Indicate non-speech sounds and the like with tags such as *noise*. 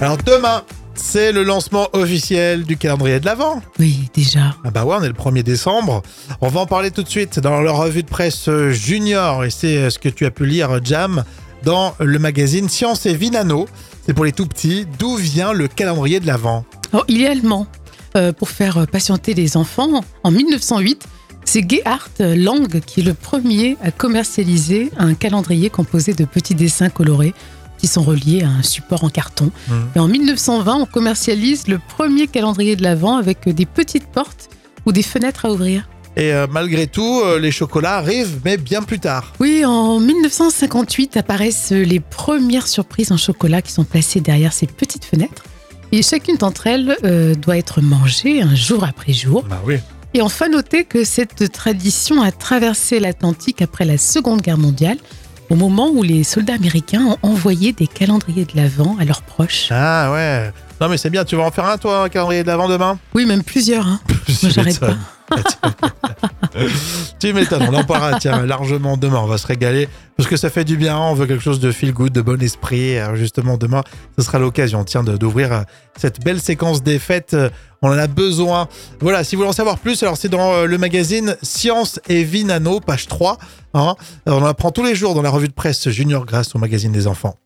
Alors demain, c'est le lancement officiel du calendrier de l'Avent. Oui, déjà. Ah bah ouais, on est le 1er décembre. On va en parler tout de suite dans la revue de presse junior et c'est ce que tu as pu lire, Jam, dans le magazine Science et Vie Nano. C'est pour les tout petits. D'où vient le calendrier de l'Avent? Alors, il est allemand. Euh, pour faire patienter les enfants, en 1908, c'est Gerhard Lang qui est le premier à commercialiser un calendrier composé de petits dessins colorés qui sont reliés à un support en carton. Mmh. Et en 1920, on commercialise le premier calendrier de l'Avent avec des petites portes ou des fenêtres à ouvrir. Et euh, malgré tout, euh, les chocolats arrivent, mais bien plus tard. Oui, en 1958 apparaissent les premières surprises en chocolat qui sont placées derrière ces petites fenêtres. Et chacune d'entre elles euh, doit être mangée un jour après jour. Bah oui. Et enfin, notez que cette tradition a traversé l'Atlantique après la Seconde Guerre mondiale, au moment où les soldats américains ont envoyé des calendriers de l'Avent à leurs proches. Ah ouais. Non mais c'est bien, tu vas en faire un toi, un calendrier de l'Avent demain? Oui, même plusieurs. Hein. *laughs* Moi, j'arrête pas. *laughs* tu m'étonnes, on en parlera tiens, *laughs* largement demain, on va se régaler parce que ça fait du bien, on veut quelque chose de feel good, de bon esprit. Alors justement, demain, ce sera l'occasion tiens, d'ouvrir euh, cette belle séquence des fêtes. On en a besoin. Voilà, si vous voulez en savoir plus, alors c'est dans euh, le magazine Science et Vie Nano, page 3. hein. On en apprend tous les jours dans la revue de presse Junior grâce au magazine des enfants.